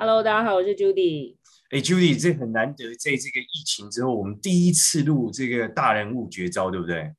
Hello，大家好，我是 Judy。哎，Judy，这很难得，在这个疫情之后，我们第一次录这个大人物绝招，对不对？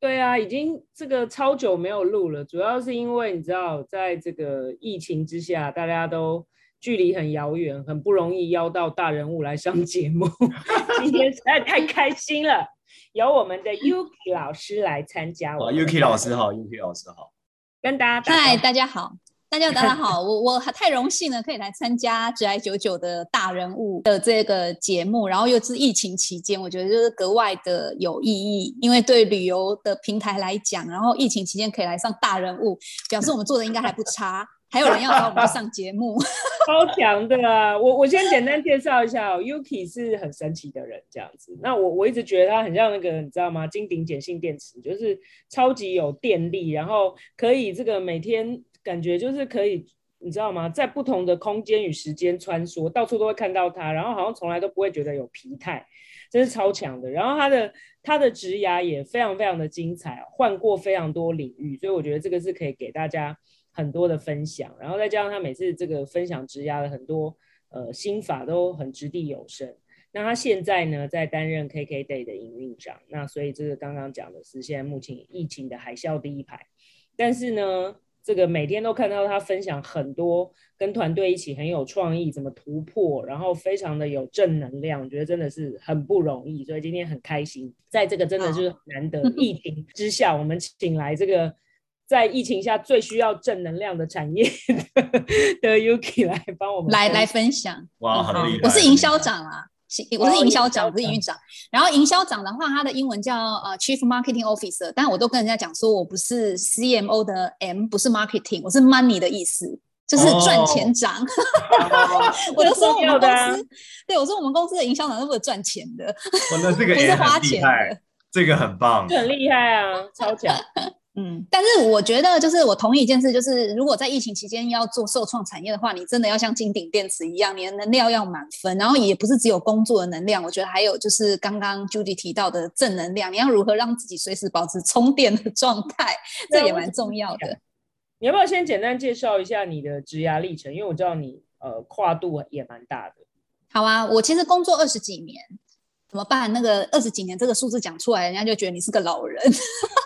对啊，已经这个超久没有录了，主要是因为你知道，在这个疫情之下，大家都距离很遥远，很不容易邀到大人物来上节目。今天实在太开心了，有我们的 Yuki 老师来参加我。Yuki 老师好，Yuki 老师好，跟大家嗨，大家好。大家大家好，我我太荣幸了，可以来参加职涯九九的大人物的这个节目，然后又是疫情期间，我觉得就是格外的有意义，因为对旅游的平台来讲，然后疫情期间可以来上大人物，表示我们做的应该还不差，还有人要找我们上节目，超强的啊！我我先简单介绍一下哦，Yuki 是很神奇的人，这样子。那我我一直觉得他很像那个，你知道吗？金鼎碱性电池，就是超级有电力，然后可以这个每天。感觉就是可以，你知道吗？在不同的空间与时间穿梭，到处都会看到他，然后好像从来都不会觉得有疲态，真是超强的。然后他的他的职涯也非常非常的精彩，换过非常多领域，所以我觉得这个是可以给大家很多的分享。然后再加上他每次这个分享职涯的很多呃心法都很掷地有声。那他现在呢，在担任 KKday 的营运长，那所以这个刚刚讲的是现在目前疫情的海啸第一排，但是呢。这个每天都看到他分享很多跟团队一起很有创意，怎么突破，然后非常的有正能量，我觉得真的是很不容易，所以今天很开心，在这个真的是难得疫情之下，我们请来这个在疫情下最需要正能量的产业的，Yuki 来帮我们来来分享。哇，很厉害！我是营销长啊。我是营销长，不是营运长。然后营销长的话，他的英文叫呃 Chief Marketing Officer，但我都跟人家讲说，我不是 CMO 的 M，不是 Marketing，我是 Money 的意思，就是赚钱长。哦、我就说我们公司，对我说我们公司的营销长是为了赚钱的，哦、那这个 不是花钱的，这个很棒，很厉害啊，超强。嗯，但是我觉得，就是我同意一件事，就是如果在疫情期间要做受创产业的话，你真的要像金鼎电池一样，你的能量要满分，然后也不是只有工作的能量，我觉得还有就是刚刚 Judy 提到的正能量，你要如何让自己随时保持充电的状态，这也蛮重要的。你要不要先简单介绍一下你的职涯历程？因为我知道你呃跨度也蛮大的。好啊，我其实工作二十几年。怎么办？那个二十几年这个数字讲出来，人家就觉得你是个老人。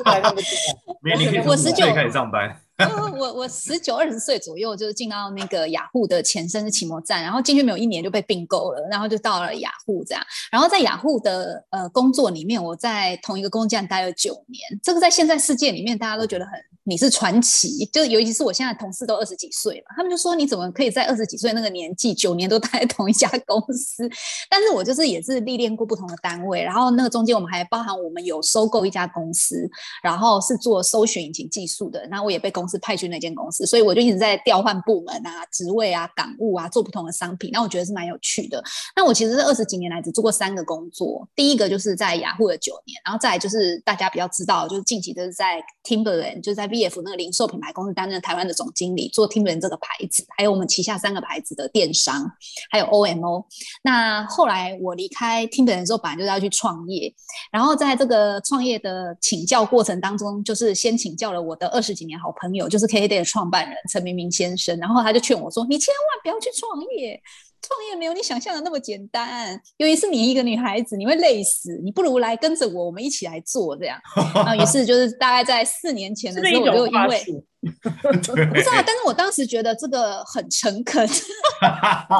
我十九开始上班。我我十九二十岁左右就是进到那个雅虎的前身是奇摩站，然后进去没有一年就被并购了，然后就到了雅虎这样。然后在雅虎的呃工作里面，我在同一个工站待了九年。这个在现在世界里面，大家都觉得很你是传奇，就尤其是我现在同事都二十几岁嘛，他们就说你怎么可以在二十几岁那个年纪九年都待在同一家公司？但是我就是也是历练过不同的单位，然后那个中间我们还包含我们有收购一家公司，然后是做搜寻引擎技术的，那我也被公司派去那间公司，所以我就一直在调换部门啊、职位啊、岗务啊，做不同的商品。那我觉得是蛮有趣的。那我其实是二十几年来只做过三个工作，第一个就是在雅虎的九年，然后再来就是大家比较知道，就是近期的是在 Timberland，就是在 F 那个零售品牌公司担任台湾的总经理，做 Timberland 这个牌子，还有我们旗下三个牌子的电商，还有 OMO。那后来我离开 Timberland 之后，本来就是要去创业，然后在这个创业的请教过程当中，就是先请教了我的二十几年好朋友。就是 KKday 的创办人陈明明先生，然后他就劝我说：“你千万不要去创业，创业没有你想象的那么简单。尤其是你一个女孩子，你会累死。你不如来跟着我，我们一起来做这样。”然后于是就是大概在四年前的时候，我就因为 不知道，但是我当时觉得这个很诚恳，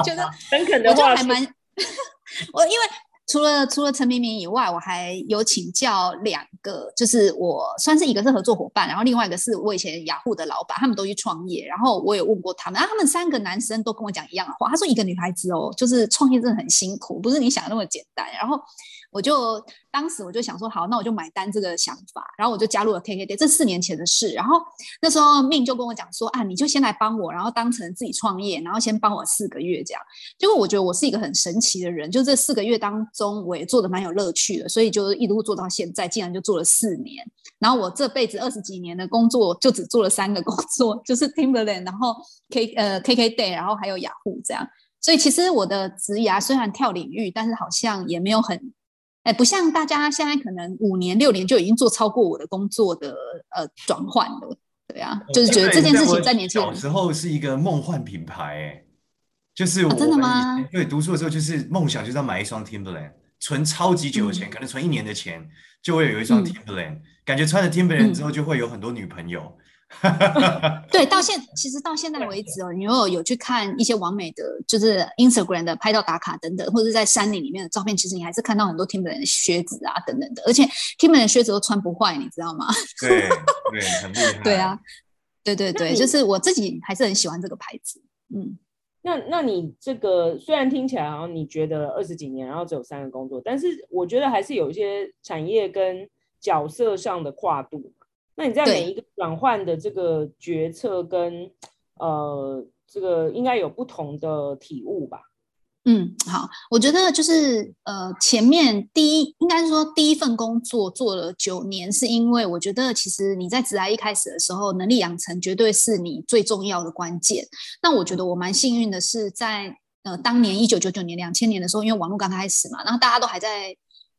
觉得诚恳的话还蛮我因为。除了除了陈明明以外，我还有请教两个，就是我算是一个是合作伙伴，然后另外一个是我以前雅虎的老板，他们都去创业，然后我也问过他们，然后他们三个男生都跟我讲一样的话，他说一个女孩子哦，就是创业真的很辛苦，不是你想的那么简单，然后。我就当时我就想说，好，那我就买单这个想法，然后我就加入了 KKday，这四年前的事。然后那时候命就跟我讲说，啊，你就先来帮我，然后当成自己创业，然后先帮我四个月这样。结果我觉得我是一个很神奇的人，就这四个月当中，我也做的蛮有乐趣的，所以就一路做到现在，竟然就做了四年。然后我这辈子二十几年的工作，就只做了三个工作，就是 Timberland，然后 K 呃 KKday，然后还有雅虎这样。所以其实我的职涯虽然跳领域，但是好像也没有很。哎，不像大家现在可能五年六年就已经做超过我的工作的呃转换了，对啊，就是觉得这件事情在年轻人小时候是一个梦幻品牌，哎，就是我、啊、真的吗？对，读书的时候就是梦想就是要买一双 Timberland，存超级久的钱，嗯、可能存一年的钱就会有一双 Timberland，、嗯、感觉穿了 Timberland 之后就会有很多女朋友。嗯对，到现其实到现在为止哦，你如果有去看一些完美的，就是 Instagram 的拍照打卡等等，或者在山林里面的照片，其实你还是看到很多 Timberland 的靴子啊等等的，而且 Timberland 的靴子都穿不坏，你知道吗？对对，很厉害。对啊，对对对，就是我自己还是很喜欢这个牌子。嗯，那那你这个虽然听起来好像你觉得二十几年，然后只有三个工作，但是我觉得还是有一些产业跟角色上的跨度。那你在每一个转换的这个决策跟呃，这个应该有不同的体悟吧？嗯，好，我觉得就是呃，前面第一应该是说第一份工作做了九年，是因为我觉得其实你在职涯一开始的时候，能力养成绝对是你最重要的关键。那我觉得我蛮幸运的是在呃当年一九九九年两千年的时候，因为网络刚开始嘛，然后大家都还在。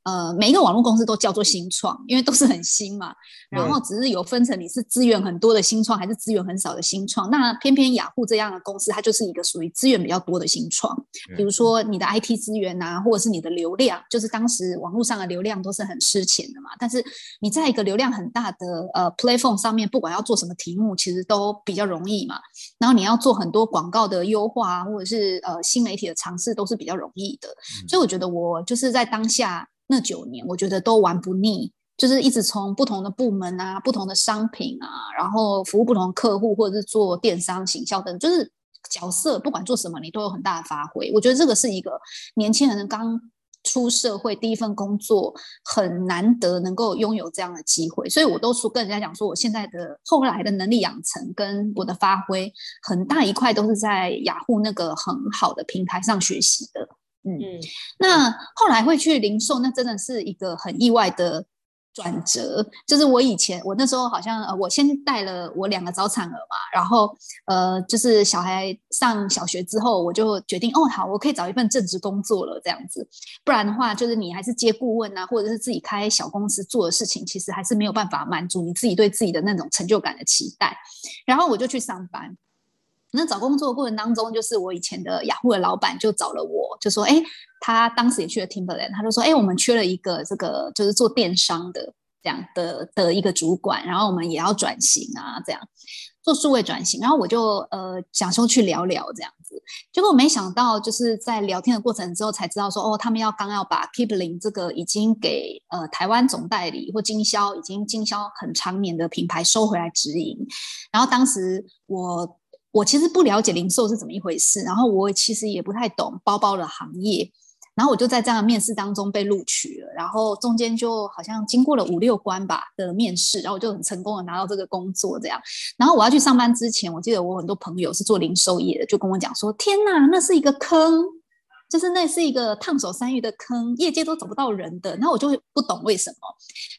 呃，每一个网络公司都叫做新创，因为都是很新嘛。然后只是有分成你是资源很多的新创，还是资源很少的新创。那偏偏雅虎这样的公司，它就是一个属于资源比较多的新创。比如说你的 IT 资源啊，或者是你的流量，就是当时网络上的流量都是很吃钱的嘛。但是你在一个流量很大的呃 platform 上面，不管要做什么题目，其实都比较容易嘛。然后你要做很多广告的优化，或者是呃新媒体的尝试，都是比较容易的。所以我觉得我就是在当下。那九年，我觉得都玩不腻，就是一直从不同的部门啊、不同的商品啊，然后服务不同客户，或者是做电商行销等，就是角色不管做什么，你都有很大的发挥。我觉得这个是一个年轻人刚出社会第一份工作很难得能够拥有这样的机会，所以我都说跟人家讲说，我现在的后来的能力养成跟我的发挥很大一块都是在雅虎那个很好的平台上学习的。嗯，那后来会去零售，那真的是一个很意外的转折。就是我以前，我那时候好像呃，我先带了我两个早产儿嘛，然后呃，就是小孩上小学之后，我就决定哦，好，我可以找一份正职工作了，这样子。不然的话，就是你还是接顾问啊，或者是自己开小公司做的事情，其实还是没有办法满足你自己对自己的那种成就感的期待。然后我就去上班。那找工作的过程当中，就是我以前的雅虎的老板就找了我，就说：“哎，他当时也去了 Timberland，他就说：‘哎，我们缺了一个这个就是做电商的这样的的一个主管，然后我们也要转型啊，这样做数位转型。’然后我就呃想说去聊聊这样子，结果没想到就是在聊天的过程之后才知道说，哦，他们要刚要把 Keepling 这个已经给呃台湾总代理或经销已经经销很长年的品牌收回来直营，然后当时我。我其实不了解零售是怎么一回事，然后我其实也不太懂包包的行业，然后我就在这样的面试当中被录取了，然后中间就好像经过了五六关吧的面试，然后我就很成功的拿到这个工作这样。然后我要去上班之前，我记得我很多朋友是做零售业的，就跟我讲说：“天哪，那是一个坑，就是那是一个烫手山芋的坑，业界都找不到人的。”然后我就不懂为什么，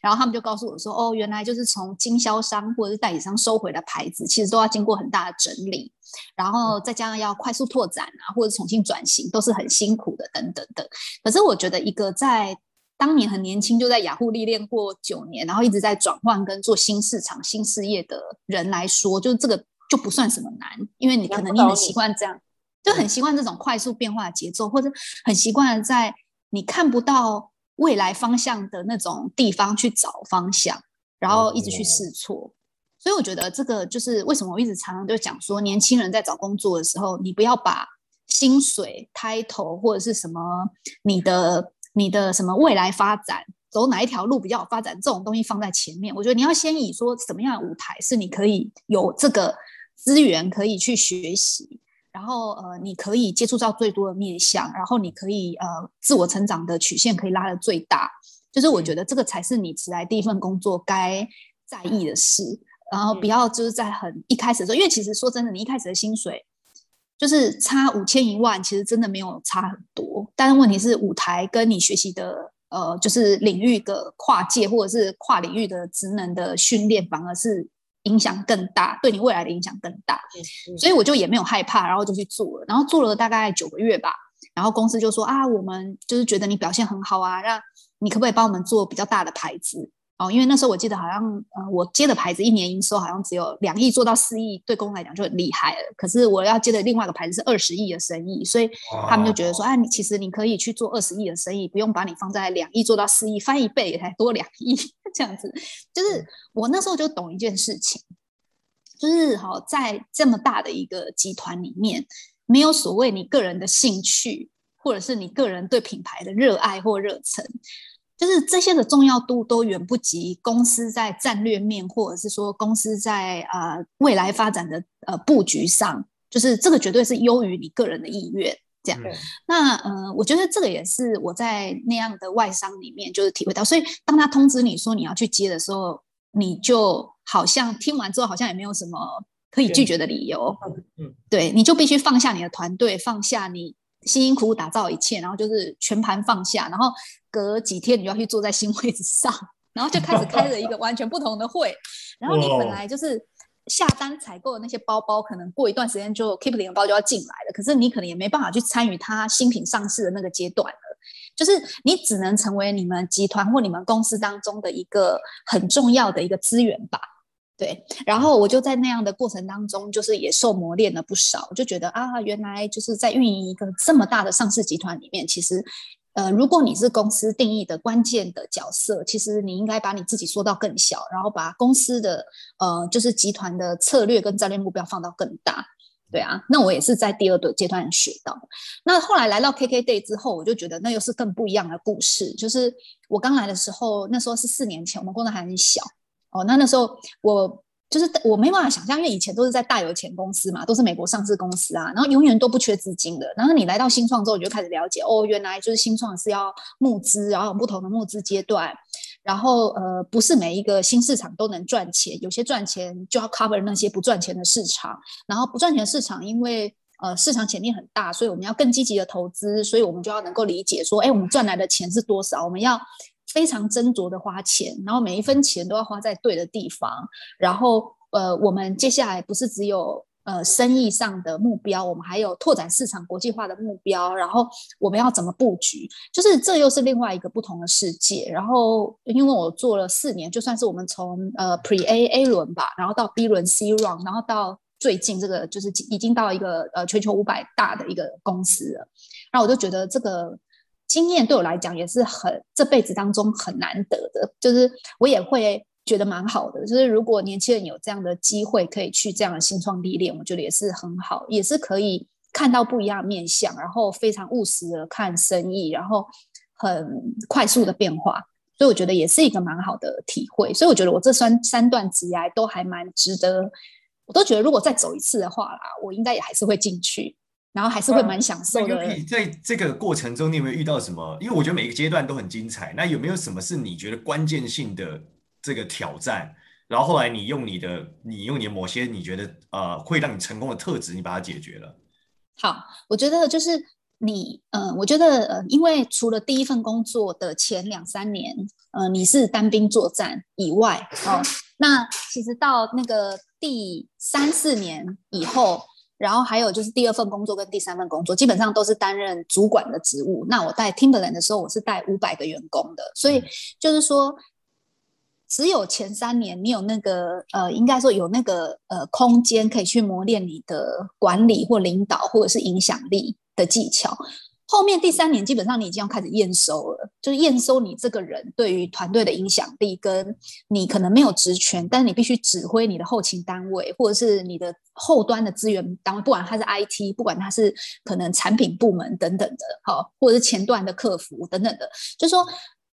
然后他们就告诉我说：“哦，原来就是从经销商或者是代理商收回的牌子，其实都要经过很大的整理。”然后再加上要快速拓展啊，或者重新转型，都是很辛苦的，等等的。可是我觉得，一个在当年很年轻就在雅虎历练过九年，然后一直在转换跟做新市场、新事业的人来说，就这个就不算什么难，因为你可能你很习惯这样，就很习惯这种快速变化的节奏，或者很习惯在你看不到未来方向的那种地方去找方向，然后一直去试错。所以我觉得这个就是为什么我一直常常就讲说，年轻人在找工作的时候，你不要把薪水、title 或者是什么你的你的什么未来发展，走哪一条路比较有发展，这种东西放在前面。我觉得你要先以说什么样的舞台是你可以有这个资源可以去学习，然后呃，你可以接触到最多的面向，然后你可以呃自我成长的曲线可以拉的最大。就是我觉得这个才是你辞来第一份工作该在意的事，然后不要就是在很一开始的时候，因为其实说真的，你一开始的薪水就是差五千一万，其实真的没有差很多。但是问题是舞台跟你学习的呃，就是领域的跨界或者是跨领域的职能的训练，反而是影响更大，对你未来的影响更大。所以我就也没有害怕，然后就去做了，然后做了大概九个月吧，然后公司就说啊，我们就是觉得你表现很好啊，让。你可不可以帮我们做比较大的牌子哦？因为那时候我记得好像，呃，我接的牌子一年营收好像只有两亿，做到四亿，对公司来讲就很厉害了。可是我要接的另外一个牌子是二十亿的生意，所以他们就觉得说，哎、啊，你其实你可以去做二十亿的生意，不用把你放在两亿做到四亿，翻一倍也才多两亿 这样子。就是我那时候就懂一件事情，就是好在这么大的一个集团里面，没有所谓你个人的兴趣，或者是你个人对品牌的热爱或热忱。就是这些的重要度都远不及公司在战略面，或者是说公司在呃未来发展的呃布局上，就是这个绝对是优于你个人的意愿。这样，嗯、那呃，我觉得这个也是我在那样的外商里面就是体会到。所以当他通知你说你要去接的时候，你就好像听完之后好像也没有什么可以拒绝的理由。嗯，对，你就必须放下你的团队，放下你辛辛苦苦打造一切，然后就是全盘放下，然后。隔几天你就要去坐在新位置上，然后就开始开了一个完全不同的会。然后你本来就是下单采购的那些包包，可能过一段时间就 Kipling 的包就要进来了。可是你可能也没办法去参与它新品上市的那个阶段了。就是你只能成为你们集团或你们公司当中的一个很重要的一个资源吧。对。然后我就在那样的过程当中，就是也受磨练了不少。我就觉得啊，原来就是在运营一个这么大的上市集团里面，其实。呃，如果你是公司定义的关键的角色，其实你应该把你自己缩到更小，然后把公司的呃，就是集团的策略跟战略目标放到更大。对啊，那我也是在第二个阶段学到。那后来来到 KKday 之后，我就觉得那又是更不一样的故事。就是我刚来的时候，那时候是四年前，我们公司还很小哦。那那时候我。就是我没办法想象，因为以前都是在大有钱公司嘛，都是美国上市公司啊，然后永远都不缺资金的。然后你来到新创之后，你就开始了解，哦，原来就是新创是要募资，然后不同的募资阶段，然后呃，不是每一个新市场都能赚钱，有些赚钱就要 cover 那些不赚钱的市场，然后不赚钱的市场，因为呃市场潜力很大，所以我们要更积极的投资，所以我们就要能够理解说，哎，我们赚来的钱是多少，我们要。非常斟酌的花钱，然后每一分钱都要花在对的地方。然后，呃，我们接下来不是只有呃生意上的目标，我们还有拓展市场国际化的目标。然后，我们要怎么布局？就是这又是另外一个不同的世界。然后，因为我做了四年，就算是我们从呃 Pre A A 轮吧，然后到 B 轮 C Round，然后到最近这个就是已经到一个呃全球五百大的一个公司了。然后我就觉得这个。经验对我来讲也是很这辈子当中很难得的，就是我也会觉得蛮好的。就是如果年轻人有这样的机会可以去这样的新创历练，我觉得也是很好，也是可以看到不一样的面相，然后非常务实的看生意，然后很快速的变化，所以我觉得也是一个蛮好的体会。所以我觉得我这三三段职涯都还蛮值得，我都觉得如果再走一次的话啦，我应该也还是会进去。然后还是会蛮享受的。啊、在这个过程中，你有没有遇到什么？因为我觉得每个阶段都很精彩。那有没有什么是你觉得关键性的这个挑战？然后后来你用你的，你用你的某些你觉得呃会让你成功的特质，你把它解决了。好，我觉得就是你，嗯、呃，我觉得呃，因为除了第一份工作的前两三年，呃，你是单兵作战以外，哦，那其实到那个第三四年以后。然后还有就是第二份工作跟第三份工作，基本上都是担任主管的职务。那我带 Timberland 的时候，我是带五百个员工的，所以就是说，只有前三年你有那个呃，应该说有那个呃空间可以去磨练你的管理或领导或者是影响力的技巧。后面第三年基本上你已经要开始验收了，就是验收你这个人对于团队的影响力，跟你可能没有职权，但是你必须指挥你的后勤单位，或者是你的后端的资源单位，不管他是 IT，不管他是可能产品部门等等的，哈，或者是前端的客服等等的，就是说。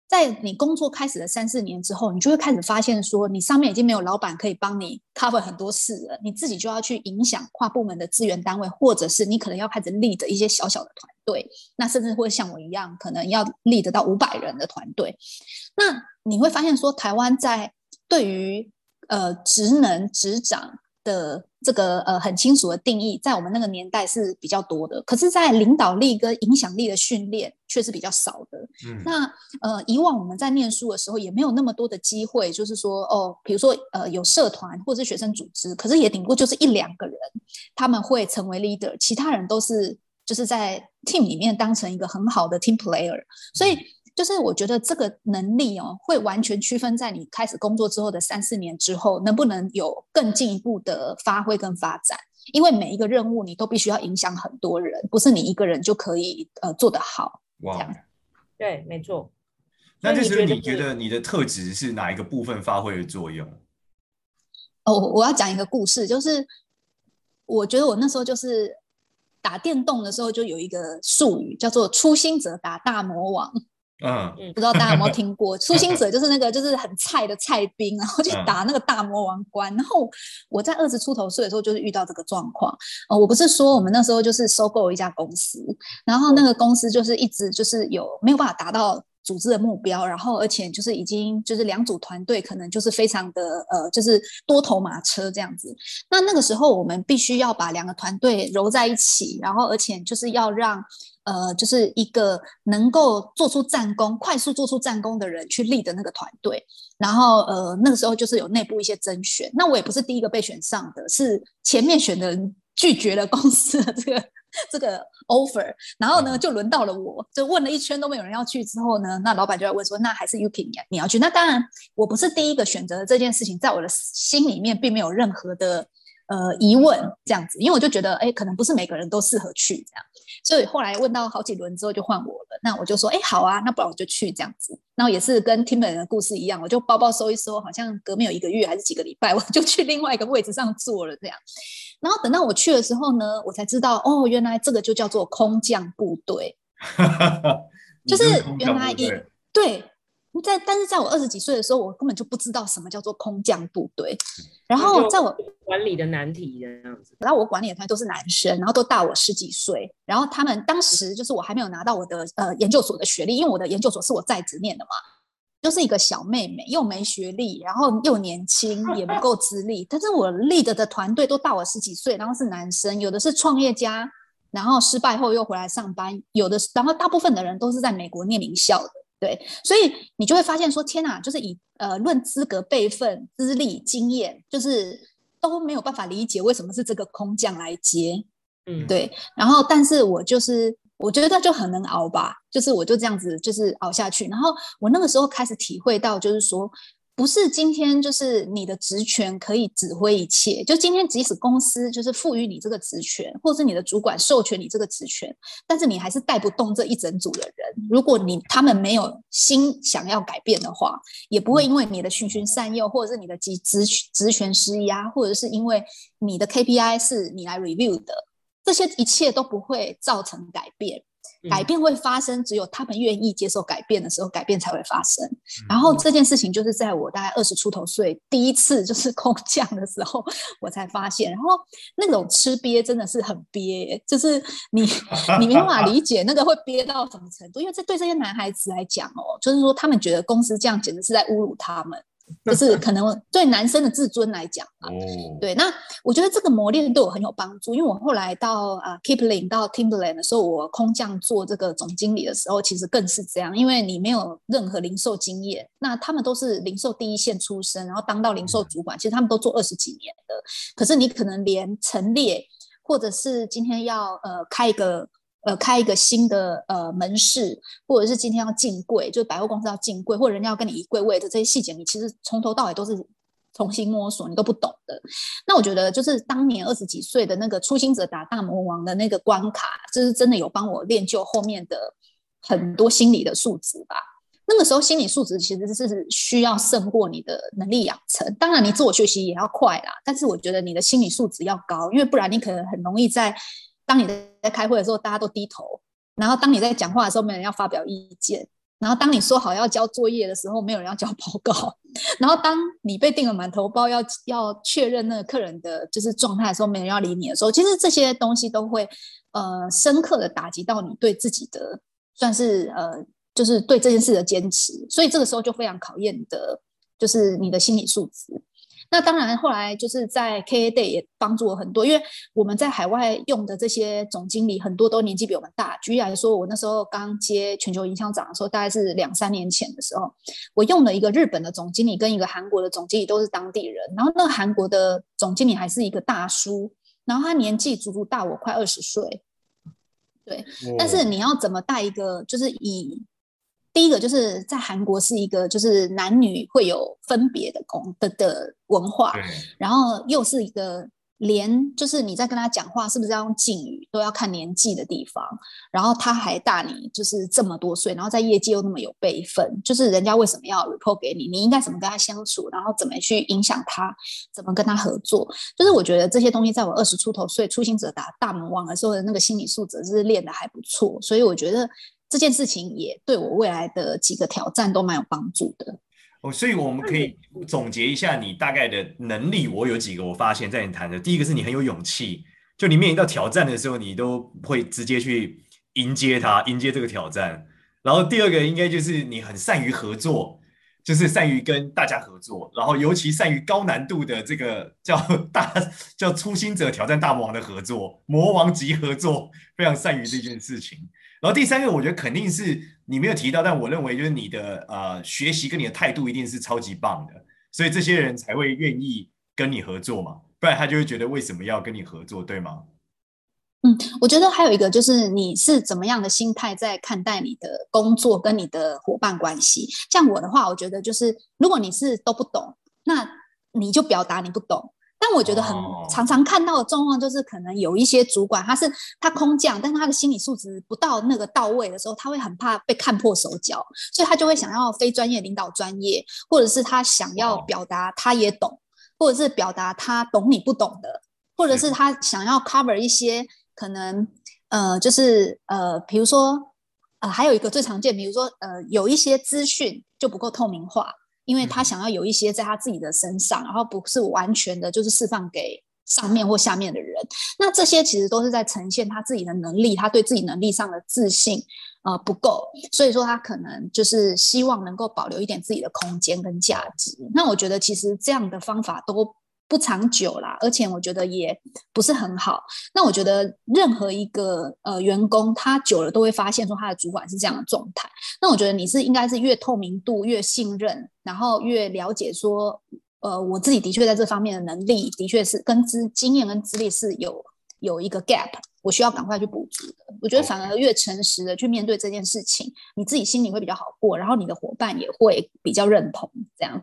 在你工作开始的三四年之后，你就会开始发现说，你上面已经没有老板可以帮你 cover 很多事了，你自己就要去影响跨部门的资源单位，或者是你可能要开始 lead 一些小小的团队，那甚至会像我一样，可能要 lead 到五百人的团队。那你会发现说，台湾在对于呃职能职掌的这个呃很清楚的定义，在我们那个年代是比较多的，可是，在领导力跟影响力的训练却是比较少的。嗯，那呃，以往我们在念书的时候也没有那么多的机会，就是说哦，比如说呃有社团或者是学生组织，可是也顶多就是一两个人他们会成为 leader，其他人都是就是在 team 里面当成一个很好的 team player，所以。就是我觉得这个能力哦，会完全区分在你开始工作之后的三四年之后，能不能有更进一步的发挥跟发展。因为每一个任务你都必须要影响很多人，不是你一个人就可以呃做得好。哇，对，没错。那这时候你觉得你的特质是哪一个部分发挥了作用？哦，我要讲一个故事，就是我觉得我那时候就是打电动的时候，就有一个术语叫做“初心者打大魔王”。嗯，不知道大家有没有听过？初心者就是那个就是很菜的菜兵，然后去打那个大魔王关。然后我在二十出头岁的时候，就是遇到这个状况。呃，我不是说我们那时候就是收购一家公司，然后那个公司就是一直就是有没有办法达到组织的目标，然后而且就是已经就是两组团队可能就是非常的呃，就是多头马车这样子。那那个时候我们必须要把两个团队揉在一起，然后而且就是要让。呃，就是一个能够做出战功、快速做出战功的人去立的那个团队，然后呃，那个时候就是有内部一些甄选，那我也不是第一个被选上的，是前面选的人拒绝了公司的 这个这个 offer，然后呢就轮到了我，就问了一圈都没有人要去之后呢，那老板就要问说，那还是 Yuki 你要去？那当然我不是第一个选择的这件事情，在我的心里面并没有任何的。呃，疑问这样子，因为我就觉得，哎，可能不是每个人都适合去这样，所以后来问到好几轮之后，就换我了。那我就说，哎，好啊，那不然我就去这样子。然后也是跟 Timberland 的故事一样，我就包包收一收，好像隔没有一个月还是几个礼拜，我就去另外一个位置上坐了这样。然后等到我去的时候呢，我才知道，哦，原来这个就叫做空降部队，就是原来一对。在，但是在我二十几岁的时候，我根本就不知道什么叫做空降部队。然后在我管理的难题这样子，然后我管理的团队都是男生，然后都大我十几岁。然后他们当时就是我还没有拿到我的呃研究所的学历，因为我的研究所是我在职念的嘛，就是一个小妹妹，又没学历，然后又年轻，也不够资历。但是我 lead 的团队都大我十几岁，然后是男生，有的是创业家，然后失败后又回来上班，有的，然后大部分的人都是在美国念名校的。对，所以你就会发现说，天哪，就是以呃论资格、辈分、资历、经验，就是都没有办法理解为什么是这个空降来接，嗯，对。然后，但是我就是我觉得就很能熬吧，就是我就这样子就是熬下去。然后我那个时候开始体会到，就是说。不是今天就是你的职权可以指挥一切，就今天即使公司就是赋予你这个职权，或者是你的主管授权你这个职权，但是你还是带不动这一整组的人。如果你他们没有心想要改变的话，也不会因为你的循循善诱，或者是你的职职职权施压，或者是因为你的 KPI 是你来 review 的，这些一切都不会造成改变。改变会发生，只有他们愿意接受改变的时候，改变才会发生。然后这件事情就是在我大概二十出头岁第一次就是空降的时候，我才发现。然后那种吃憋真的是很憋，就是你 你没办法理解那个会憋到什么程度，因为这对这些男孩子来讲哦，就是说他们觉得公司这样简直是在侮辱他们。就是可能对男生的自尊来讲啊，对，那我觉得这个磨练对我很有帮助，因为我后来到啊 Kipling 到 Timberland 的时候，我空降做这个总经理的时候，其实更是这样，因为你没有任何零售经验，那他们都是零售第一线出身，然后当到零售主管，其实他们都做二十几年的，可是你可能连陈列或者是今天要呃开一个。呃，开一个新的呃门市，或者是今天要进柜，就是百货公司要进柜，或者人家要跟你移柜位的这些细节，你其实从头到尾都是重新摸索，你都不懂的。那我觉得，就是当年二十几岁的那个初心者打大魔王的那个关卡，就是真的有帮我练就后面的很多心理的素质吧。那个时候心理素质其实是需要胜过你的能力养成。当然，你自我学习也要快啦，但是我觉得你的心理素质要高，因为不然你可能很容易在当你在开会的时候，大家都低头，然后当你在讲话的时候，没人要发表意见。然后当你说好要交作业的时候，没有人要交报告。然后当你被订了满头包，要要确认那个客人的就是状态的时候，没人要理你的时候，其实这些东西都会呃深刻的打击到你对自己的算是呃就是对这件事的坚持。所以这个时候就非常考验的就是你的心理素质。那当然，后来就是在 KA Day 也帮助我很多，因为我们在海外用的这些总经理很多都年纪比我们大。举例来说，我那时候刚接全球营销长的时候，大概是两三年前的时候，我用了一个日本的总经理跟一个韩国的总经理，都是当地人。然后那个韩国的总经理还是一个大叔，然后他年纪足足大我快二十岁。对，但是你要怎么带一个，就是以。第一个就是在韩国是一个就是男女会有分别的工的的文化，然后又是一个连就是你在跟他讲话是不是要用敬语都要看年纪的地方，然后他还大你就是这么多岁，然后在业界又那么有辈分，就是人家为什么要 report 给你？你应该怎么跟他相处？然后怎么去影响他？怎么跟他合作？就是我觉得这些东西在我二十出头岁初心者打大魔王的时候的那个心理素质是练得还不错，所以我觉得。这件事情也对我未来的几个挑战都蛮有帮助的。哦，所以我们可以总结一下你大概的能力。我有几个我发现，在你谈的，第一个是你很有勇气，就你面临到挑战的时候，你都会直接去迎接它，迎接这个挑战。然后第二个应该就是你很善于合作，就是善于跟大家合作，然后尤其善于高难度的这个叫 大叫初心者挑战大魔王的合作，魔王级合作，非常善于这件事情。然后第三个，我觉得肯定是你没有提到，但我认为就是你的呃学习跟你的态度一定是超级棒的，所以这些人才会愿意跟你合作嘛，不然他就会觉得为什么要跟你合作，对吗？嗯，我觉得还有一个就是你是怎么样的心态在看待你的工作跟你的伙伴关系。像我的话，我觉得就是如果你是都不懂，那你就表达你不懂。但我觉得很常常看到的状况就是，可能有一些主管他是他空降，但是他的心理素质不到那个到位的时候，他会很怕被看破手脚，所以他就会想要非专业领导专业，或者是他想要表达他也懂，或者是表达他懂你不懂的，或者是他想要 cover 一些可能呃，就是呃，比如说呃，还有一个最常见，比如说呃，有一些资讯就不够透明化。因为他想要有一些在他自己的身上，然后不是完全的，就是释放给上面或下面的人。那这些其实都是在呈现他自己的能力，他对自己能力上的自信呃不够，所以说他可能就是希望能够保留一点自己的空间跟价值。那我觉得其实这样的方法都不长久啦，而且我觉得也不是很好。那我觉得任何一个呃员工，他久了都会发现说他的主管是这样的状态。那我觉得你是应该是越透明度越信任，然后越了解说，呃，我自己的确在这方面的能力的确是跟资经验跟资历是有有一个 gap，我需要赶快去补足的。我觉得反而越诚实的去面对这件事情，你自己心里会比较好过，然后你的伙伴也会比较认同这样。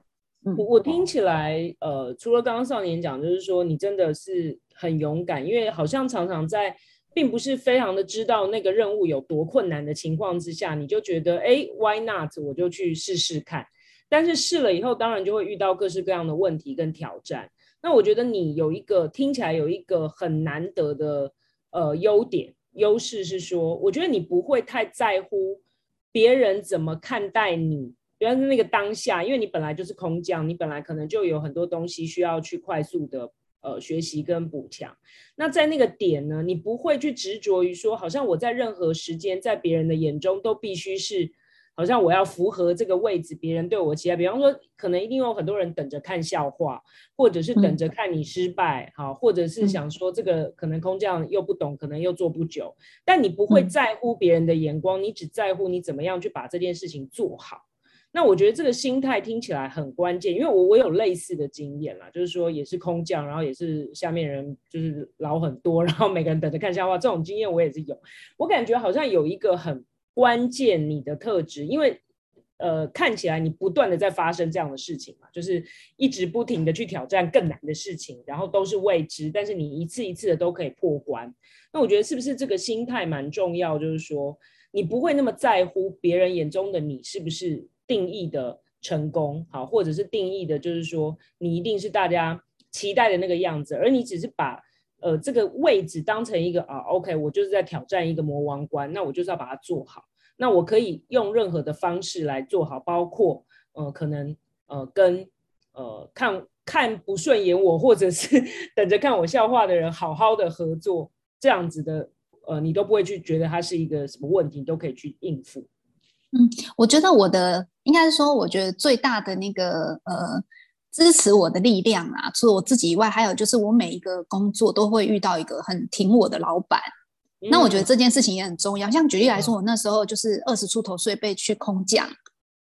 我我听起来，呃，除了刚刚少年讲，就是说你真的是很勇敢，因为好像常常在并不是非常的知道那个任务有多困难的情况之下，你就觉得，哎，why not？我就去试试看。但是试了以后，当然就会遇到各式各样的问题跟挑战。那我觉得你有一个听起来有一个很难得的呃优点优势是说，我觉得你不会太在乎别人怎么看待你。主要是那个当下，因为你本来就是空降，你本来可能就有很多东西需要去快速的呃学习跟补强。那在那个点呢，你不会去执着于说，好像我在任何时间，在别人的眼中都必须是，好像我要符合这个位置，别人对我期待。比方说，可能一定有很多人等着看笑话，或者是等着看你失败，好、嗯，或者是想说这个可能空降又不懂，可能又做不久。但你不会在乎别人的眼光，你只在乎你怎么样去把这件事情做好。那我觉得这个心态听起来很关键，因为我我有类似的经验啦，就是说也是空降，然后也是下面人就是老很多，然后每个人等着看笑话，这种经验我也是有。我感觉好像有一个很关键你的特质，因为呃看起来你不断的在发生这样的事情嘛，就是一直不停的去挑战更难的事情，然后都是未知，但是你一次一次的都可以破关。那我觉得是不是这个心态蛮重要？就是说你不会那么在乎别人眼中的你是不是定义的成功，好，或者是定义的，就是说你一定是大家期待的那个样子，而你只是把呃这个位置当成一个啊，OK，我就是在挑战一个魔王关，那我就是要把它做好。那我可以用任何的方式来做好，包括呃可能呃跟呃看看不顺眼我或者是 等着看我笑话的人好好的合作，这样子的呃你都不会去觉得它是一个什么问题，你都可以去应付。嗯，我觉得我的应该是说，我觉得最大的那个呃支持我的力量啊，除了我自己以外，还有就是我每一个工作都会遇到一个很挺我的老板。那我觉得这件事情也很重要。像举例来说，我那时候就是二十出头岁被去空降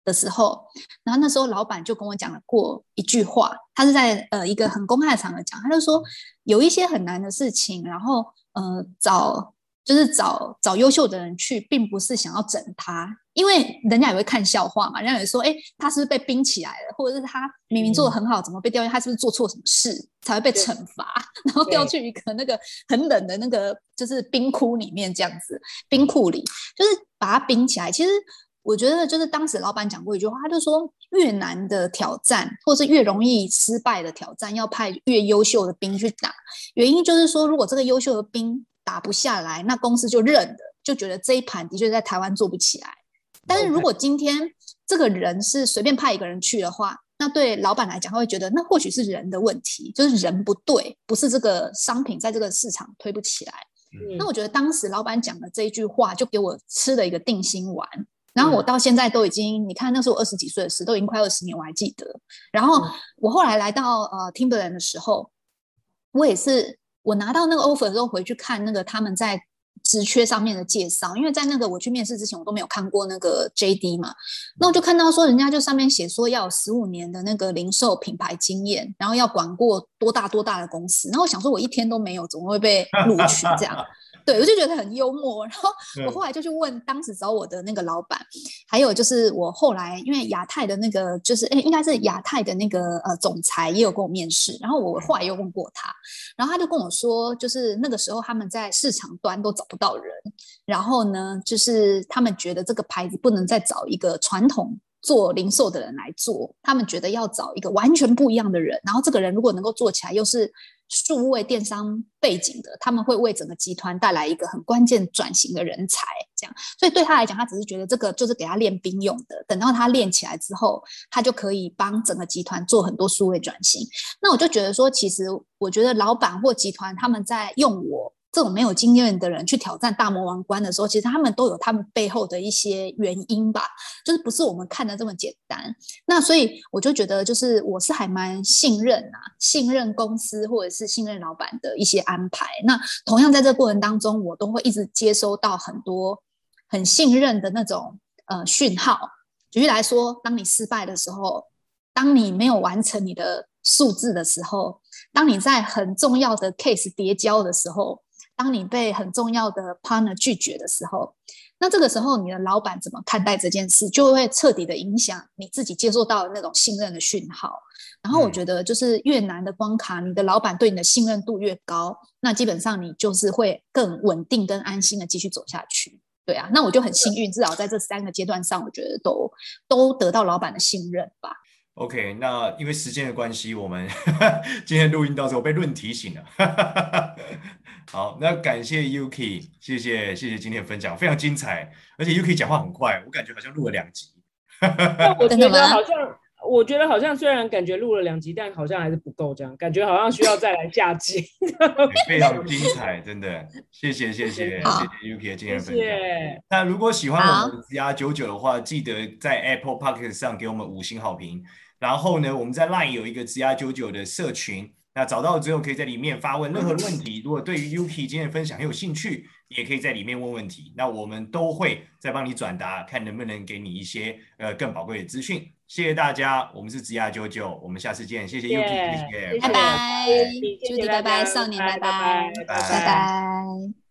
的时候，然后那时候老板就跟我讲了过一句话，他是在呃一个很公开的场合讲，他就说有一些很难的事情，然后呃找就是找找优秀的人去，并不是想要整他。因为人家也会看笑话嘛，人家也说，哎，他是不是被冰起来了？或者是他明明做的很好，怎么被调去？他是不是做错什么事才会被惩罚？然后调去一个那个很冷的那个就是冰窟里面这样子，冰库里就是把他冰起来。其实我觉得，就是当时老板讲过一句话，他就说，越难的挑战，或是越容易失败的挑战，要派越优秀的兵去打。原因就是说，如果这个优秀的兵打不下来，那公司就认了，就觉得这一盘的确在台湾做不起来。但是如果今天这个人是随便派一个人去的话，那对老板来讲，他会觉得那或许是人的问题，就是人不对，不是这个商品在这个市场推不起来。嗯、那我觉得当时老板讲的这一句话，就给我吃了一个定心丸。然后我到现在都已经，你看那是我二十几岁的事，都已经快二十年，我还记得。然后我后来来到呃 Timberland 的时候，我也是我拿到那个 offer 的时候回去看那个他们在。职缺上面的介绍，因为在那个我去面试之前，我都没有看过那个 JD 嘛，那我就看到说人家就上面写说要十五年的那个零售品牌经验，然后要管过多大多大的公司，然后我想说我一天都没有，怎么会被录取这样？对，我就觉得很幽默，然后我后来就去问当时找我的那个老板，还有就是我后来因为亚太的那个就是诶应该是亚太的那个呃总裁也有跟我面试，然后我后来又问过他，然后他就跟我说，就是那个时候他们在市场端都找不到人，然后呢，就是他们觉得这个牌子不能再找一个传统做零售的人来做，他们觉得要找一个完全不一样的人，然后这个人如果能够做起来又是。数位电商背景的，他们会为整个集团带来一个很关键转型的人才，这样。所以对他来讲，他只是觉得这个就是给他练兵用的。等到他练起来之后，他就可以帮整个集团做很多数位转型。那我就觉得说，其实我觉得老板或集团他们在用我。这种没有经验的人去挑战大魔王关的时候，其实他们都有他们背后的一些原因吧，就是不是我们看的这么简单。那所以我就觉得，就是我是还蛮信任啊，信任公司或者是信任老板的一些安排。那同样在这个过程当中，我都会一直接收到很多很信任的那种呃讯号。举例来说，当你失败的时候，当你没有完成你的数字的时候，当你在很重要的 case 叠交的时候。当你被很重要的 partner 拒绝的时候，那这个时候你的老板怎么看待这件事，就会彻底的影响你自己接受到的那种信任的讯号。然后我觉得，就是越难的关卡，你的老板对你的信任度越高，那基本上你就是会更稳定、跟安心的继续走下去。对啊，那我就很幸运，至少在这三个阶段上，我觉得都都得到老板的信任吧。OK，那因为时间的关系，我们 今天录音到时候被论提醒了。好，那感谢 Yuki，谢谢谢谢今天的分享，非常精彩，而且 Yuki 讲话很快，我感觉好像录了两集。但我觉得好像，我觉得好像虽然感觉录了两集，但好像还是不够，这样感觉好像需要再来下集。非常精彩，真的，谢谢谢谢谢谢 Yuki 今天的分享。那如果喜欢我们 ZR 九九的话，记得在 Apple Podcast 上给我们五星好评。然后呢，我们在 LINE 有一个 ZR 九九的社群，那找到之后可以在里面发问任何问题。如果对于 Yuki 今天的分享很有兴趣，也可以在里面问问题，那我们都会再帮你转达，看能不能给你一些呃更宝贵的资讯。谢谢大家，我们是子牙九九我们下次见。谢谢 Yuki，谢谢，拜拜，Judy，拜拜，少年，拜拜，拜拜。